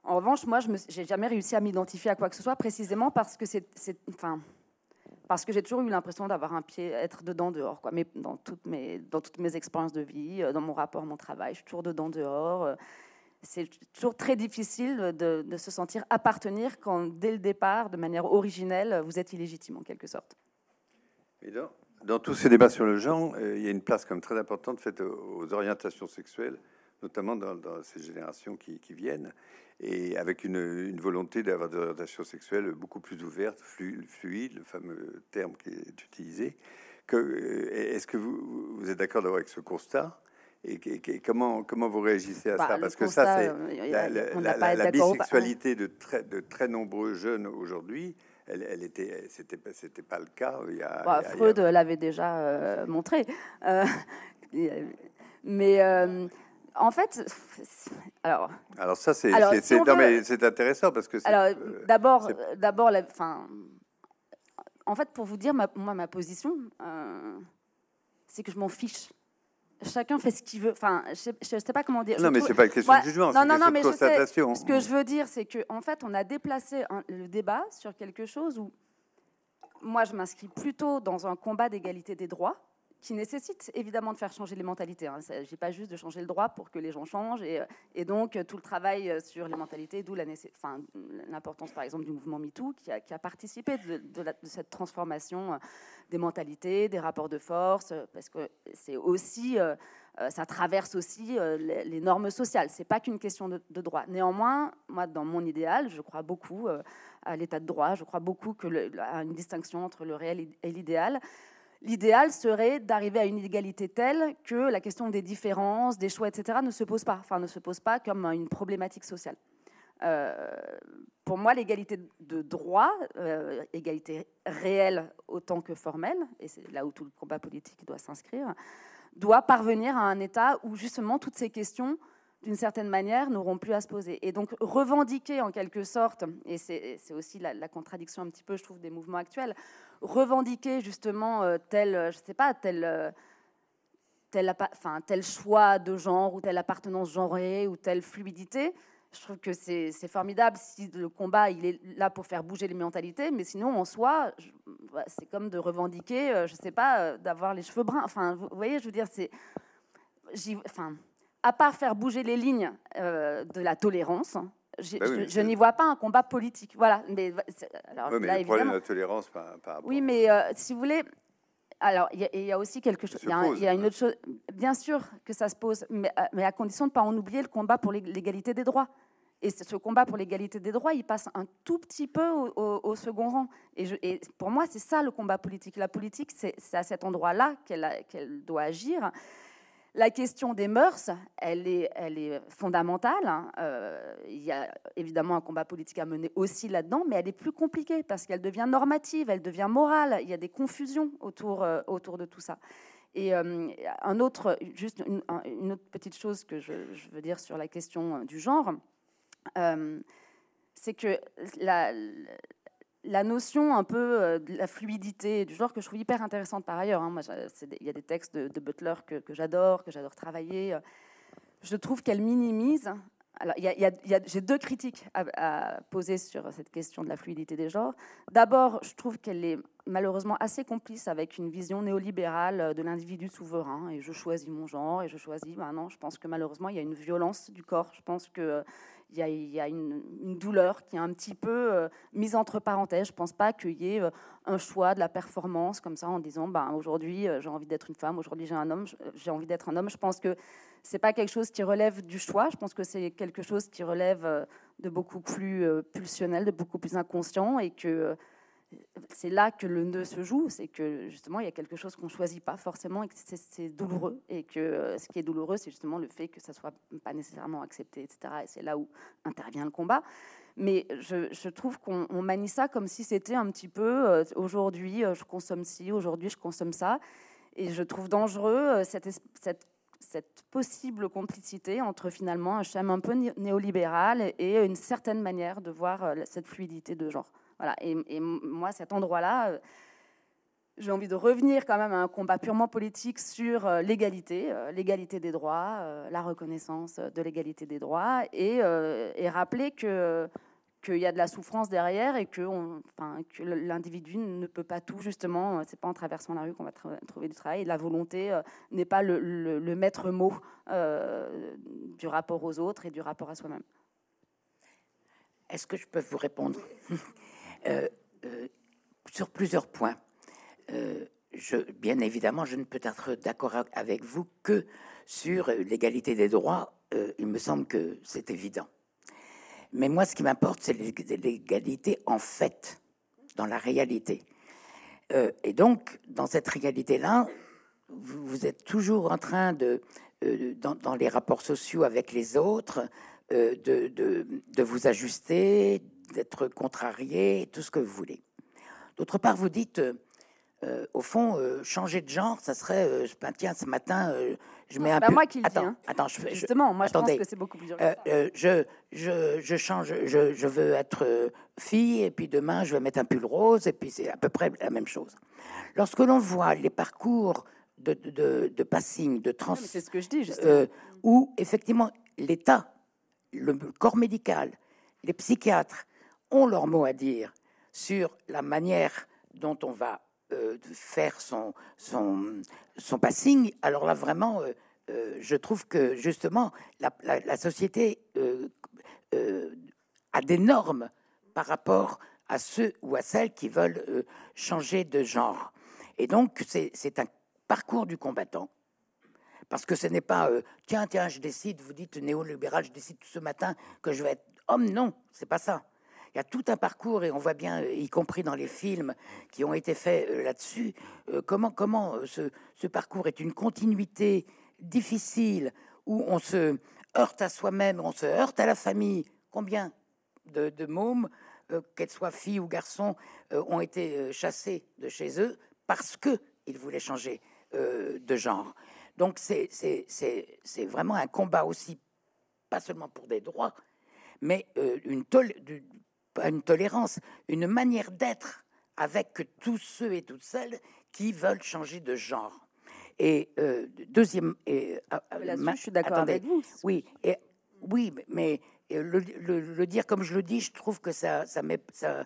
En revanche, moi, je n'ai jamais réussi à m'identifier à quoi que ce soit, précisément parce que c'est, enfin, parce que j'ai toujours eu l'impression d'avoir un pied, être dedans dehors, quoi. Mais dans toutes mes, dans toutes mes expériences de vie, euh, dans mon rapport mon travail, je suis toujours dedans dehors c'est toujours très difficile de, se sentir appartenir quand, dès le départ, de manière originelle, vous êtes illégitime en quelque sorte. dans, tous ces débats sur le genre, euh, il y a une place comme très importante faite aux, orientations sexuelles, notamment dans, ces générations qui, viennent, et avec une, volonté d'avoir des orientations sexuelles beaucoup plus ouvertes, fluides, le fameux terme qui est utilisé. Euh, est-ce que vous, vous êtes d'accord avec ce constat et, comment, comment vous réagissez à bah, ça? Parce que ça, c'est euh, la, la, bisexualité de très, de très nombreux jeunes aujourd'hui. Elle, elle, était, c'était, c'était pas le cas. Il y a, bah, Freud l'avait déjà euh, montré, euh, mais en fait, alors. Alors ça, c'est, c'est, c'est intéressant parce que. Alors d'abord, d'abord, enfin, en fait, pour vous dire, ma, moi, ma position, c'est que je m'en fiche chacun fait ce qu'il veut. Enfin, je ne sais, pas comment dire. Non, mais c'est pas une question de jugement, c'est une question de constatation. ce que je veux dire, c'est qu'en en fait, on a déplacé le débat sur quelque chose où moi, je m'inscris plutôt dans un combat d'égalité des droits qui nécessite évidemment de faire changer les mentalités. Hein. Il ne s'agit pas juste de changer le droit pour que les gens changent. Et, et donc, tout le travail sur les mentalités, d'où l'importance, par exemple, du mouvement MeToo, qui a, participé de, cette transformation des mentalités, des rapports de force, parce que c'est aussi... Euh, euh, ça traverse aussi euh, les, normes sociales. C'est pas qu'une question de, droit. Néanmoins, moi, dans mon idéal, je crois beaucoup à l'état de droit. Je crois beaucoup à une distinction entre le réel et l'idéal. L'idéal serait d'arriver à une égalité telle que la question des différences, des choix, etc., ne se pose pas, enfin ne se pose pas comme une problématique sociale. Euh, pour moi, l'égalité de droit, euh, égalité réelle autant que formelle, et c'est là où tout le combat politique doit s'inscrire, doit parvenir à un État où justement toutes ces questions, d'une certaine manière, n'auront plus à se poser. Et donc revendiquer en quelque sorte, et c'est aussi la, contradiction un petit peu, je trouve, des mouvements actuels, revendiquer justement euh, tel, je sais pas, tel... Enfin, tel choix de genre ou telle appartenance genrée ou telle fluidité, je trouve que c'est formidable si le combat il est là pour faire bouger les mentalités, mais sinon en soi, c'est comme de revendiquer, euh, je sais pas, euh, d'avoir les cheveux bruns. Enfin, vous voyez, je veux dire, c'est, enfin, à part faire bouger les lignes euh, de la tolérance, bah je, n'y vois pas un combat politique. Voilà. Mais, alors, oui, mais le problème de la tolérance, par, par Oui, mais si vous voulez, alors, il y, a aussi quelque chose. Il y, a une autre chose. Bien sûr que ça se pose, mais, mais à condition de ne pas en oublier le combat pour l'égalité des droits. Et ce combat pour l'égalité des droits, il passe un tout petit peu au, second rang. Et, pour moi, c'est ça le combat politique. La politique, c'est à cet endroit-là qu'elle doit agir. La question des mœurs, elle est, fondamentale. Hein. Euh, il y a évidemment un combat politique à mener aussi là-dedans, mais elle est plus compliquée parce qu'elle devient normative, elle devient morale. Il y a des confusions autour, euh, de tout ça. Et euh, un autre, juste une, autre petite chose que je, je, veux dire sur la question du genre, c'est que la, la, notion un peu euh, de la fluidité du genre que je trouve hyper intéressante par ailleurs. Hein. Moi, il y a des textes de, Butler que, j'adore, que j'adore travailler. Je trouve qu'elle minimise. Alors, j'ai deux critiques à, poser sur cette question de la fluidité des genres. D'abord, je trouve qu'elle est malheureusement assez complice avec une vision néolibérale de l'individu souverain. Et je choisis mon genre et je choisis. Maintenant, je pense que malheureusement, il y a une violence du corps. Je pense que il y a, une, douleur qui est un petit peu euh, mise entre parenthèses. Je ne pense pas qu'il y ait euh, un choix de la performance comme ça en disant ben, aujourd'hui euh, j'ai envie d'être une femme, aujourd'hui j'ai un homme, j'ai envie d'être un homme. Je pense que c'est pas quelque chose qui relève du choix. Je pense que c'est quelque chose qui relève de beaucoup plus pulsionnel, de beaucoup plus inconscient et que c'est là que le nœud se joue, c'est que justement il y a quelque chose qu'on choisit pas forcément et que c'est douloureux et que euh, ce qui est douloureux c'est justement le fait que ça soit pas nécessairement accepté, etc. Et c'est là où intervient le combat. Mais je, trouve qu'on manie ça comme si c'était un petit peu euh, aujourd'hui euh, je consomme ci, aujourd'hui je consomme ça, et je trouve dangereux cette, cette cette possible complicité entre finalement un schéma un peu néolibéral et une certaine manière de voir cette fluidité de genre. Voilà. Et, moi, cet endroit-là, euh, j'ai envie de revenir quand même à un combat purement politique sur euh, l'égalité, euh, l'égalité des droits, la reconnaissance de l'égalité des droits, et, rappeler que qu'il y a de la souffrance derrière et que, enfin, que l'individu ne peut pas tout, justement, c'est pas en traversant la rue qu'on va trouver du travail, la volonté n'est pas le, le, maître mot du rapport aux autres et du rapport à soi-même. Est-ce que je peux vous répondre? Euh, euh, sur plusieurs points. Euh, je, bien évidemment, je ne peux être d'accord avec vous que sur l'égalité des droits. il me semble que c'est évident. Mais moi, ce qui m'importe, c'est l'égalité en fait, dans la réalité. et donc, dans cette réalité-là, vous, êtes toujours en train de, dans, les rapports sociaux avec les autres, de, vous ajuster, d'être contrarié, tout ce que vous voulez. D'autre part, vous dites, euh, euh, au fond, euh, changer de genre, ça serait, ben, tiens, ce matin, je mets un peu... moi qui le attends, dis, hein. attends, je, justement, moi je pense que c'est beaucoup plus dur. je, je, je, change, je, je, veux être fille, et puis demain, je vais mettre un pull rose, et puis c'est à peu près la même chose. Lorsque l'on voit les parcours de, de, de passing, de trans, c'est ce que je dis, où effectivement l'État, le corps médical, les psychiatres ont leur mot à dire sur la manière dont on va euh, faire son, son, son passing, alors là, vraiment, euh, euh, je trouve que justement, la, société a des normes par rapport à ceux ou à celles qui veulent changer de genre. Et donc, c'est un parcours du combattant. Parce que ce n'est pas, tiens, tiens, je décide, vous dites néolibéral, je décide ce matin que je vais être homme. Non, c'est pas ça il y a tout un parcours et on voit bien, y compris dans les films qui ont été faits là-dessus, comment, comment ce, parcours est une continuité difficile où on se heurte à soi-même, on se heurte à la famille. Combien de, mômes, qu'elles soient filles ou garçons, ont été chassés de chez eux parce qu'ils voulaient changer de genre. Donc c'est vraiment un combat aussi, pas seulement pour des droits, mais euh, une, une tolérance, une manière d'être avec tous ceux et toutes celles qui veulent changer de genre. Et euh, deuxième, et, ah, ah, je suis d'accord avec vous. Oui, et, oui, mais le, le, dire comme je le dis, je trouve que ça, ça met. Ça,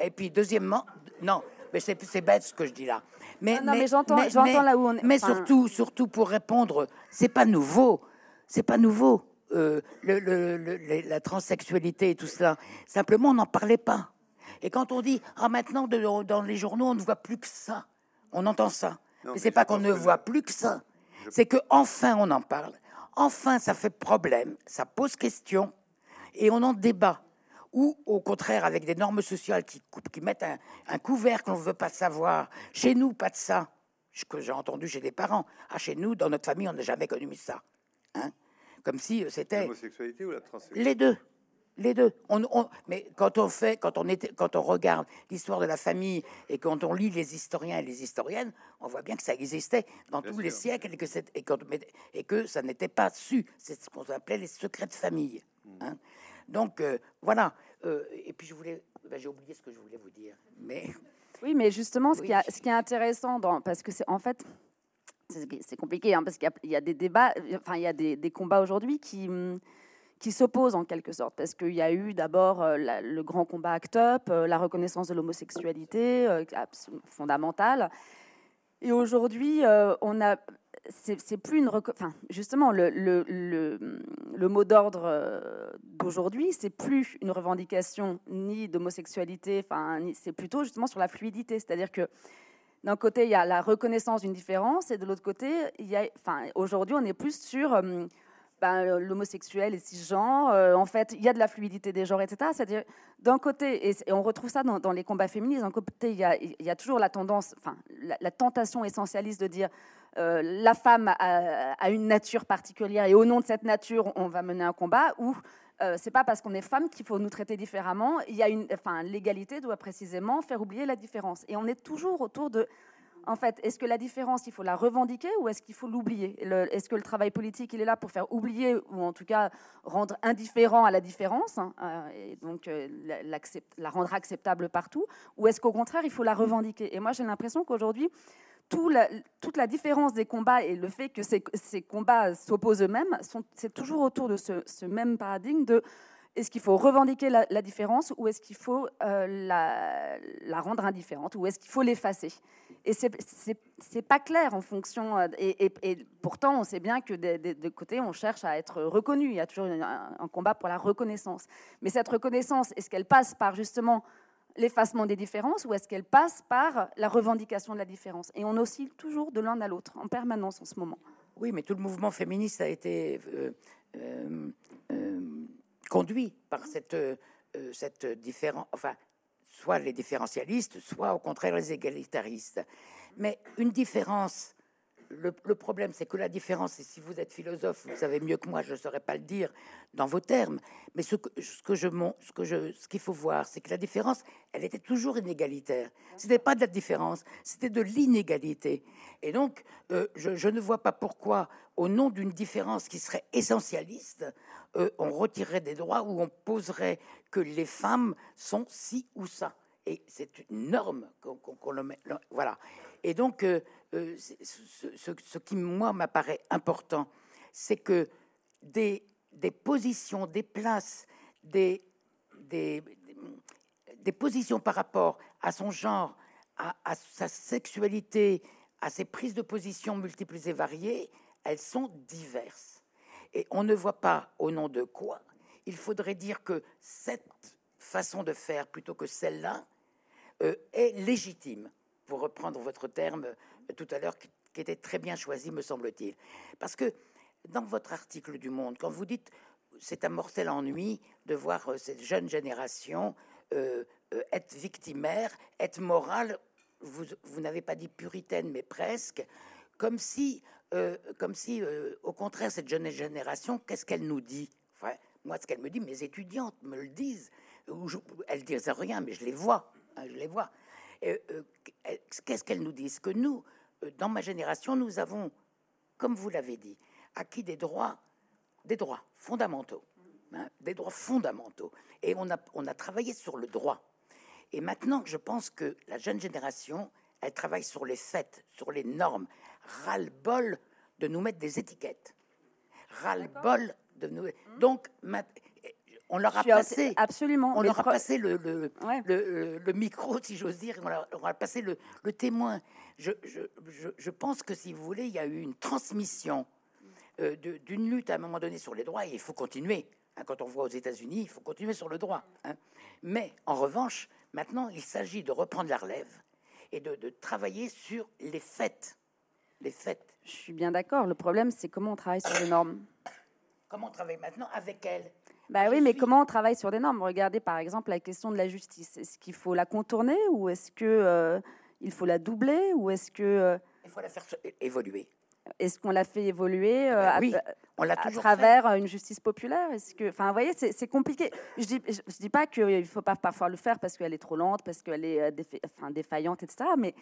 et puis, deuxièmement, non, mais c'est bête ce que je dis là. Mais, non, mais, j'entends là où on est. Mais surtout, surtout pour répondre, c'est pas nouveau. C'est pas nouveau. Euh, le, la transsexualité et tout cela. Simplement, on n'en parlait pas. Et quand on dit ah maintenant dans les journaux on ne voit plus que ça, on entend ça. mais c'est pas qu'on ne voit plus que ça. C'est que enfin on en parle. Enfin, ça fait problème, ça pose question, et on en débat ou au contraire avec des normes sociales qui, qui mettent un, un couvercle qu'on ne veut pas savoir. Chez nous, pas de ça. Ce que j'ai entendu chez des parents. Ah, chez nous, dans notre famille, on n'a jamais connu ça. Hein? Comme si euh, c'était. L'homosexualité ou la transsexualité Les deux. Les deux. On, mais quand on fait, quand on, était, quand on regarde l'histoire de la famille et quand on lit les historiens et les historiennes, on voit bien que ça existait dans tous les siècles et que, et, et que ça n'était pas su. C'est ce qu'on appelait les secrets de famille. Hmm. Hein donc euh, voilà. Euh, et puis je voulais, ben, j'ai oublié ce que je voulais vous dire, mais oui, mais justement, ce, qui, ce qui est intéressant, dans, parce que c'est en fait, c'est compliqué, hein, parce qu'il y, a des débats, enfin il y a des, combats aujourd'hui qui qui s'opposent en quelque sorte, parce qu'il y a eu d'abord euh, le grand combat ACT UP, la reconnaissance de l'homosexualité, fondamentale, et aujourd'hui, on a c'est plus une. Enfin, justement, le, le, le, mot d'ordre euh, d'aujourd'hui, c'est plus une revendication ni d'homosexualité, enfin, c'est plutôt justement sur la fluidité. C'est-à-dire que d'un côté, il y a la reconnaissance d'une différence, et de l'autre côté, a. Aujourd'hui, on est plus sur. Euh, ben, l'homosexuel et cisgenre, euh, en fait, il y a de la fluidité des genres, etc. C'est-à-dire, d'un côté, et, on retrouve ça dans, les combats féministes, d'un côté, il y, a, il y, a, toujours la tendance, enfin, la tentation essentialiste de dire euh, la femme a, une nature particulière et au nom de cette nature, on va mener un combat ou euh, c'est pas parce qu'on est femme qu'il faut nous traiter différemment. Il y a une, enfin, l'égalité doit précisément faire oublier la différence. Et on est toujours autour de, en fait, est-ce que la différence, il faut la revendiquer ou est-ce qu'il faut l'oublier? Est-ce que le travail politique, il est là pour faire oublier ou en tout cas rendre indifférent à la différence hein, euh, et donc la, la, rendre acceptable partout? Ou est-ce qu'au contraire, il faut la revendiquer? Et moi, j'ai l'impression qu'aujourd'hui, toute la différence des combats et le fait que ces, combats s'opposent eux-mêmes, c'est toujours autour de ce, même paradigme de est-ce qu'il faut revendiquer la, différence ou est-ce qu'il faut euh, la, rendre indifférente ou est-ce qu'il faut l'effacer? Et c'est pas clair en fonction. Euh, et, pourtant, on sait bien que de, de, côté, on cherche à être reconnu. Il y a toujours un combat pour la reconnaissance. Mais cette reconnaissance, est-ce qu'elle passe par justement l'effacement des différences ou est-ce qu'elle passe par la revendication de la différence? Et on oscille toujours de l'un à l'autre, en permanence en ce moment. Oui, mais tout le mouvement féministe a été euh, euh, euh, conduit par cette, cette différence, enfin, soit les différentialistes, soit au contraire les égalitaristes. Mais une différence le, problème, c'est que la différence, et si vous êtes philosophe, vous savez mieux que moi, je ne saurais pas le dire dans vos termes, mais ce que, je, ce ce qu'il faut voir, c'est que la différence, elle était toujours inégalitaire. Ce n'était pas de la différence, c'était de l'inégalité. Et donc, euh, je, ne vois pas pourquoi, au nom d'une différence qui serait essentialiste, euh, on retirerait des droits ou on poserait que les femmes sont ci ou ça. Et c'est une norme qu'on le met. Voilà. Et donc, euh, euh, ce, qui, moi, m'apparaît important, c'est que des, positions, des places, des, positions par rapport à son genre, à, à, sa sexualité, à ses prises de position multiples et variées, elles sont diverses. Et on ne voit pas au nom de quoi il faudrait dire que cette façon de faire plutôt que celle-là euh, est légitime pour reprendre votre terme euh, tout à l'heure, qui, était très bien choisi, me semble-t-il. Parce que dans votre article du Monde, quand vous dites c'est un mortel ennui de voir cette jeune génération être victimaire, être morale. Vous, n'avez pas dit puritaine, mais presque, comme si, comme si, au contraire, cette jeune génération, qu'est-ce qu'elle nous dit? Moi, ce qu'elle me dit, mes étudiantes me le disent. elles disent rien, mais je les vois. Hein, je les vois. Qu'est-ce qu'elles nous disent? Que nous, dans ma génération, nous avons, comme vous l'avez dit, acquis des droits, des droits fondamentaux, hein, des droits fondamentaux. Et on a, on a travaillé sur le droit. Et maintenant, je pense que la jeune génération, elle travaille sur les faits, sur les normes. Ras-le-bol de nous mettre des étiquettes. Ras-le-bol de nous. Donc, on leur a passé absolument. On leur a passé le, le, le, micro, si j'ose dire. On leur, a passé le, témoin. Je, je, je, pense que si vous voulez, il y a eu une transmission euh, d'une lutte à un moment donné sur les droits et il faut continuer. Hein, quand on voit aux États-Unis, il faut continuer sur le droit. Hein. Mais en revanche, maintenant, il s'agit de reprendre la relève et de, travailler sur les faits. Les faits. Je suis bien d'accord. Le problème, c'est comment on travaille sur les normes. Comment on travaille maintenant avec elles? Bah oui, mais comment on travaille sur des normes? Regardez par exemple la question de la justice. Est-ce qu'il faut la contourner ou est-ce que euh, il faut la doubler ou est-ce que euh, il faut la faire évoluer est-ce qu'on l'a fait évoluer euh, ben oui, on l'a à travers une justice populaire? Est-ce que, enfin, vous voyez, c'est compliqué. Je dis, je, dis pas qu'il ne faut pas parfois le faire parce qu'elle est trop lente, parce qu'elle est enfin, défaillante, etc. Mais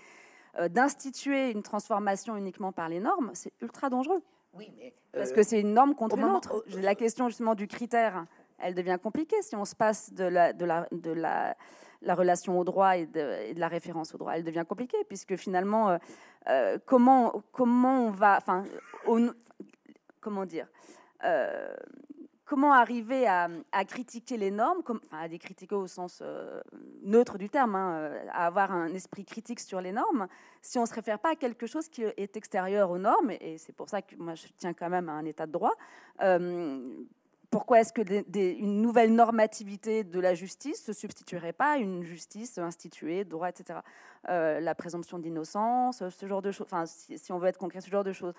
d'instituer une transformation uniquement par les normes, c'est ultra dangereux. Oui, mais parce euh, que c'est une norme contre une autre. La question justement du critère, elle devient compliquée si on se passe de la, de la, de la, la relation au droit et de, la référence au droit. Elle devient compliquée puisque finalement, euh, euh, comment, comment on va, enfin, comment dire, comment arriver à, critiquer les normes, à les critiquer au sens euh, neutre du terme, hein, euh, à avoir un esprit critique sur les normes, si on ne se réfère pas à quelque chose qui est extérieur aux normes, et c'est pour ça que moi je tiens quand même à un état de droit. Euh, pourquoi est-ce que une nouvelle normativité de la justice se substituerait pas à une justice instituée, droit, etc. la présomption d'innocence, ce genre de choses. Enfin, si, on veut être concret, ce genre de choses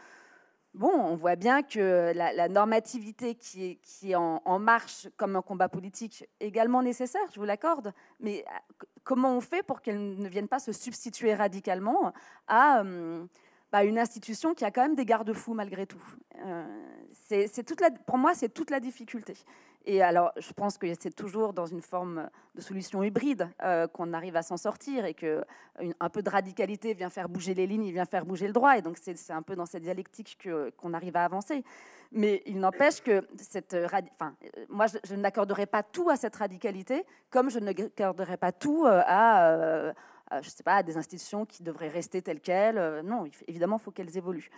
bon, on voit bien que la, normativité qui est, en, marche comme un combat politique également nécessaire, je vous l'accorde, mais euh, comment on fait pour qu'elle ne vienne pas se substituer radicalement à euh, bah, une institution qui a quand même des garde-fous malgré tout? Euh, c'est Pour moi, c'est toute la difficulté. Et alors, je pense que c'est toujours dans une forme de solution hybride euh, qu'on arrive à s'en sortir et que un peu de radicalité vient faire bouger les lignes, vient faire bouger le droit. Et donc, c'est un peu dans cette dialectique qu'on arrive à avancer. Mais il n'empêche que cette, enfin, euh, moi, je, n'accorderai pas tout à cette radicalité, comme je n'accorderai pas tout euh, à, je sais pas, à des institutions qui devraient rester telles quelles. non, évidemment, il faut qu'elles évoluent.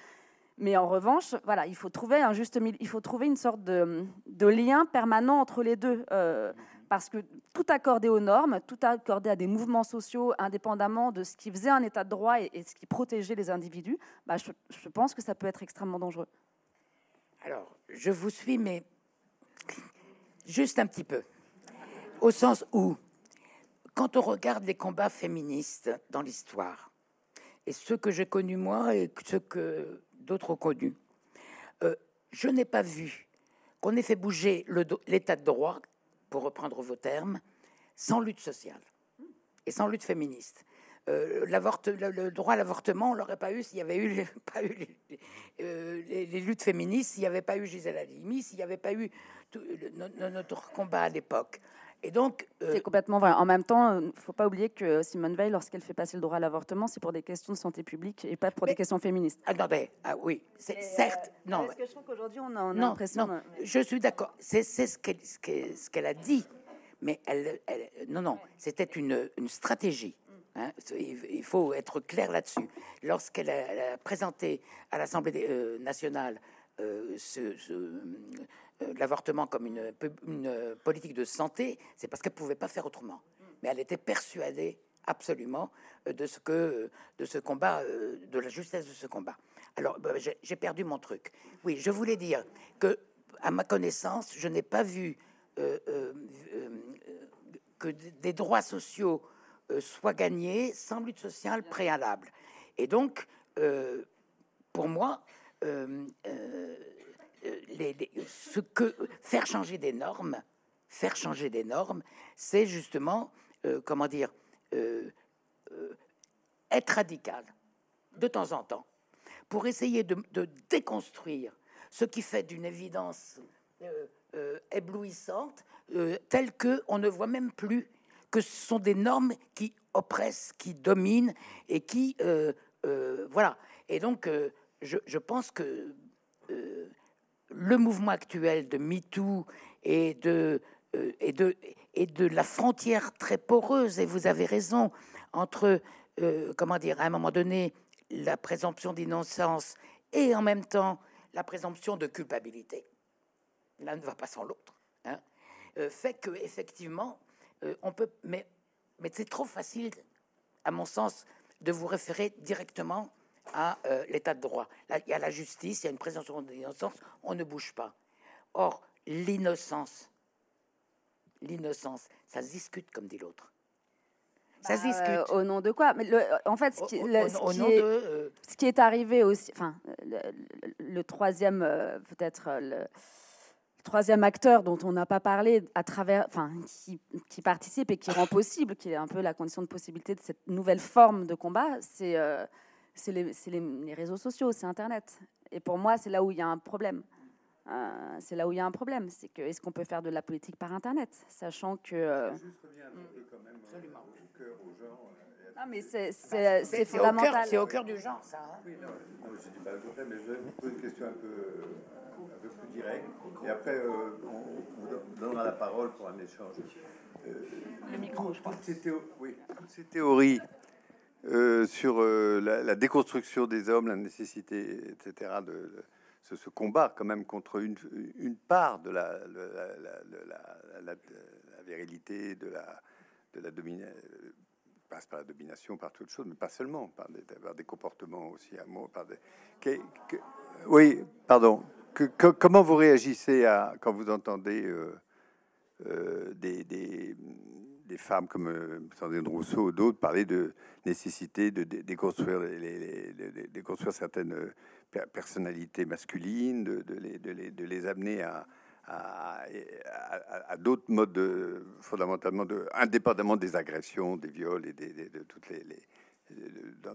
Mais en revanche, voilà, il faut trouver un juste il faut trouver une sorte de, lien permanent entre les deux. Euh, parce que tout accordé aux normes, tout accordé à des mouvements sociaux, indépendamment de ce qui faisait un état de droit et, ce qui protégeait les individus, bah, je, je, pense que ça peut être extrêmement dangereux. Alors, je vous suis, mais juste un petit peu. Au sens où, quand on regarde les combats féministes dans l'histoire, et ceux que j'ai connus moi et ceux que d'autres connus. Euh, je n'ai pas vu qu'on ait fait bouger l'état de droit, pour reprendre vos termes, sans lutte sociale et sans lutte féministe. Euh, le, droit à l'avortement, on l'aurait pas eu s'il y avait eu pas eu les, euh, luttes féministes, s'il n'y avait pas eu Gisèle Halimi, s'il n'y avait pas eu notre combat à l'époque. Et donc, euh, c'est complètement vrai. En même temps, il ne faut pas oublier que Simone Veil, lorsqu'elle fait passer le droit à l'avortement, c'est pour des questions de santé publique et pas pour des questions féministes. Attendez, ah oui, c'est certes. Euh, non, parce que je trouve qu'aujourd'hui, on a, on a l'impression. Non, je suis d'accord. C'est ce qu'elle ce qu'elle a dit, mais elle, non, non, c'était une, une stratégie. Hein. il faut être clair là-dessus. Lorsqu'elle a, présenté à l'Assemblée euh, nationale ce, ce euh, l'avortement comme une, une, politique de santé, c'est parce qu'elle ne pouvait pas faire autrement. Mais elle était persuadée absolument euh, de ce que de ce combat, euh, de la justesse de ce combat. Alors bah, j'ai perdu mon truc. Oui, je voulais dire que à ma connaissance, je n'ai pas vu que des droits sociaux soient gagnés sans lutte sociale préalable. Et donc, pour moi, les, ce que faire changer des normes, faire changer des normes, c'est justement, euh, comment dire, euh, euh, être radical de temps en temps pour essayer de, déconstruire ce qui fait d'une évidence éblouissante, telle que on ne voit même plus que ce sont des normes qui oppressent, qui dominent et qui, voilà. Et donc, je, pense que le mouvement actuel de MeToo et de, euh, et de la frontière très poreuse, et vous avez raison, entre, euh, comment dire, à un moment donné, la présomption d'innocence et en même temps la présomption de culpabilité, l'un ne va pas sans l'autre, hein, euh, fait que effectivement, on peut, mais, mais c'est trop facile, à mon sens, de vous référer directement à euh, l'état de droit. Là, il y a la justice, il y a une présomption d'innocence, on ne bouge pas. Or, l'innocence, l'innocence, ça se discute, comme dit l'autre. Ça se bah, discute. Euh, au nom de quoi? Mais le, en fait, ce qui, est, euh, ce qui est arrivé aussi, enfin, le, troisième, peut-être le troisième acteur dont on n'a pas parlé, à travers, enfin, qui, qui, participe et qui rend possible, qui est un peu la condition de possibilité de cette nouvelle forme de combat, c'est c'est les, les, réseaux sociaux, c'est Internet. Et pour moi, c'est là où il y a un problème. Euh, c'est là où il y a un problème, c'est que est-ce qu'on peut faire de la politique par Internet, sachant que. Euh, ah, mais c'est fondamental. C'est au, cœur du genre, ça. Hein. oui, non, non je dis pas le mais je vais vous poser une question un peu, un peu plus directe. Et après, euh, on, vous donnera la parole pour un échange. le micro, je crois. oui, toutes ces théories euh, sur euh, la, déconstruction des hommes, la nécessité, etc., de, ce, combat quand même contre une, une part de la, virilité, de la, de la domination, passe par la domination, par toute chose, mais pas seulement, par des, comportements aussi mots, par oui, pardon. Comment vous réagissez quand vous entendez euh, des des femmes comme euh, Sandrine Rousseau ou d'autres parlaient de nécessité de déconstruire, certaines euh, personnalités masculines, de, les, amener à, d'autres modes de, fondamentalement indépendamment des agressions, des viols et de toutes les,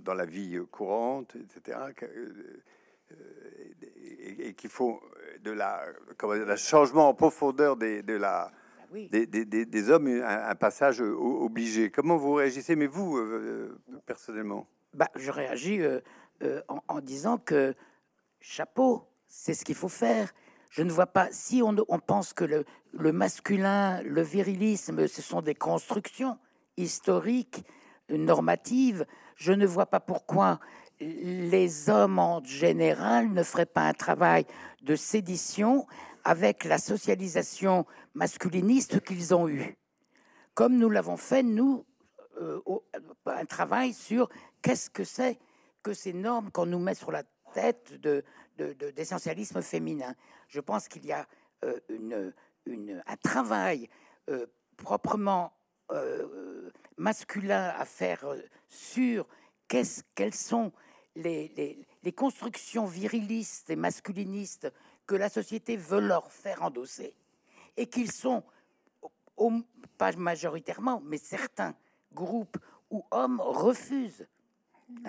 dans, la vie courante, etc. Euh, et, et qu'il faut de la, comment dire, changement en profondeur des, de la des, hommes, un, passage obligé. Comment vous réagissez, mais vous, euh, euh, personnellement? Bah, Je réagis euh, en, disant que chapeau, c'est ce qu'il faut faire. Je ne vois pas, si on, on pense que le, le, masculin, le virilisme, ce sont des constructions historiques, normatives, je ne vois pas pourquoi les hommes en général ne feraient pas un travail de sédition avec la socialisation masculiniste qu'ils ont eue. Comme nous l'avons fait, nous, euh, un travail sur qu'est-ce que c'est que ces normes qu'on nous met sur la tête de, d'essentialisme féminin. Je pense qu'il y a euh, une, un travail euh, proprement masculin à faire sur qu'est-ce, quelles sont les, les, constructions virilistes et masculinistes que la société veut leur faire endosser et qu'ils sont, pas majoritairement, mais certains groupes ou hommes refusent.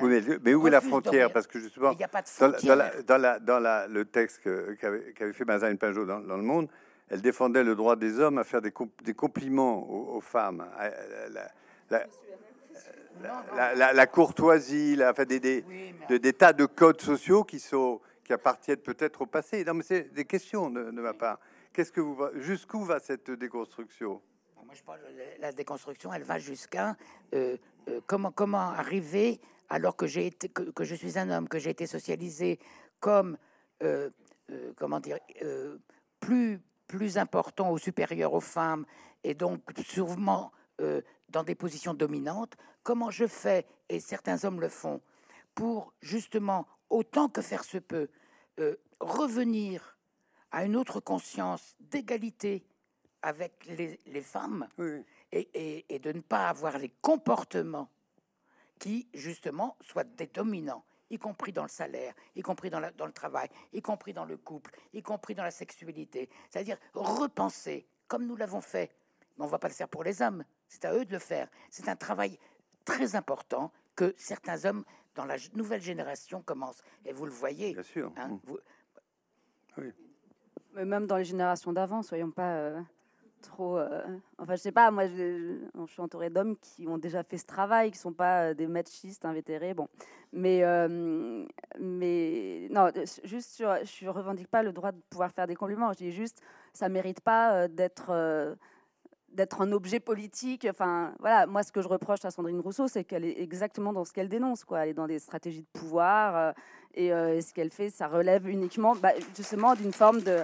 mais, où est la frontière? Parce que justement, il n'y a pas de frontière. Dans, la, dans, la, le texte qu'avait fait Mazarine Pinjot dans, Le Monde, elle défendait le droit des hommes à faire des, des compliments aux, femmes. La, la, courtoisie, la, des, des, des, tas de codes sociaux qui sont qui appartiennent peut-être au passé. Non, mais c'est des questions de, ma part. Qu'est-ce que vous jusqu'où va cette déconstruction? Moi, je pense la déconstruction, elle va jusqu'à euh, euh, comment comment arriver alors que j'ai que, je suis un homme, que j'ai été socialisé comme euh, comment dire plus plus important ou supérieur aux femmes et donc sûrement dans des positions dominantes. Comment je fais et certains hommes le font pour justement autant que faire se peut, euh, revenir à une autre conscience d'égalité avec les, femmes et, et, de ne pas avoir les comportements qui, justement, soient des dominants. y compris dans le salaire, y compris dans, dans le travail, y compris dans le couple, y compris dans la sexualité. C'est-à-dire repenser, comme nous l'avons fait. Mais on ne va pas le faire pour les hommes, c'est à eux de le faire. C'est un travail très important que certains hommes dans la nouvelle génération commencent. Et vous le voyez. Bien sûr. Hein, Mmh. vous- Oui. Mais même dans les générations d'avant, soyons pas euh, trop. euh, enfin, je sais pas, moi, je, je suis entourée d'hommes qui ont déjà fait ce travail, qui sont pas euh, des machistes invétérés. Bon, mais, euh, mais non, juste, sur, je revendique pas le droit de pouvoir faire des compliments. Je dis juste, ça mérite pas euh, d'être. D'être un objet politique. Enfin, voilà, moi, ce que je reproche à Sandrine Rousseau, c'est qu'elle est exactement dans ce qu'elle dénonce. Quoi. Elle est dans des stratégies de pouvoir. euh, et, euh, et ce qu'elle fait, ça relève uniquement, bah, justement, d'une forme de,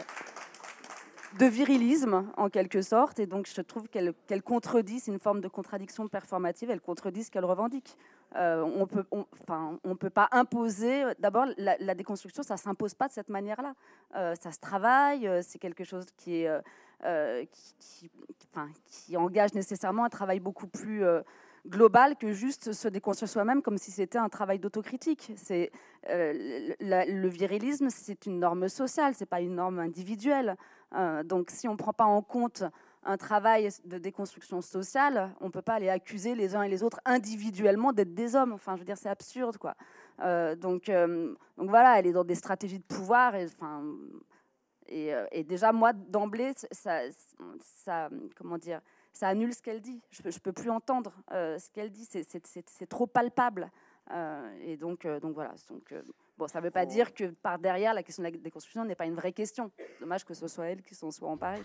virilisme, en quelque sorte. Et donc, je trouve qu'elle contredit, c'est une forme de contradiction performative, elle contredit ce qu'elle revendique. Euh, on peut, enfin, on peut pas imposer. D'abord, la, déconstruction, ça s'impose pas de cette manière-là. Ça se travaille. C'est quelque chose qui est, euh, qui, engage nécessairement un travail beaucoup plus euh, global que juste se déconstruire soi-même, comme si c'était un travail d'autocritique. Euh, le, virilisme, c'est une norme sociale, c'est pas une norme individuelle. Donc, si on ne prend pas en compte un travail de déconstruction sociale, on ne peut pas aller accuser les uns et les autres individuellement d'être des hommes. Enfin, je veux dire, c'est absurde, quoi. Donc, voilà, elle est dans des stratégies de pouvoir. Et, euh, et déjà, moi, d'emblée, ça, comment dire, ça annule ce qu'elle dit. Je je peux plus entendre euh, ce qu'elle dit. C'est- trop palpable. Euh, et donc, voilà. Bon, ça ne veut pas dire que par derrière, la question de la déconstruction n'est pas une vraie question. Dommage que ce soit elle qui s'en soit emparée.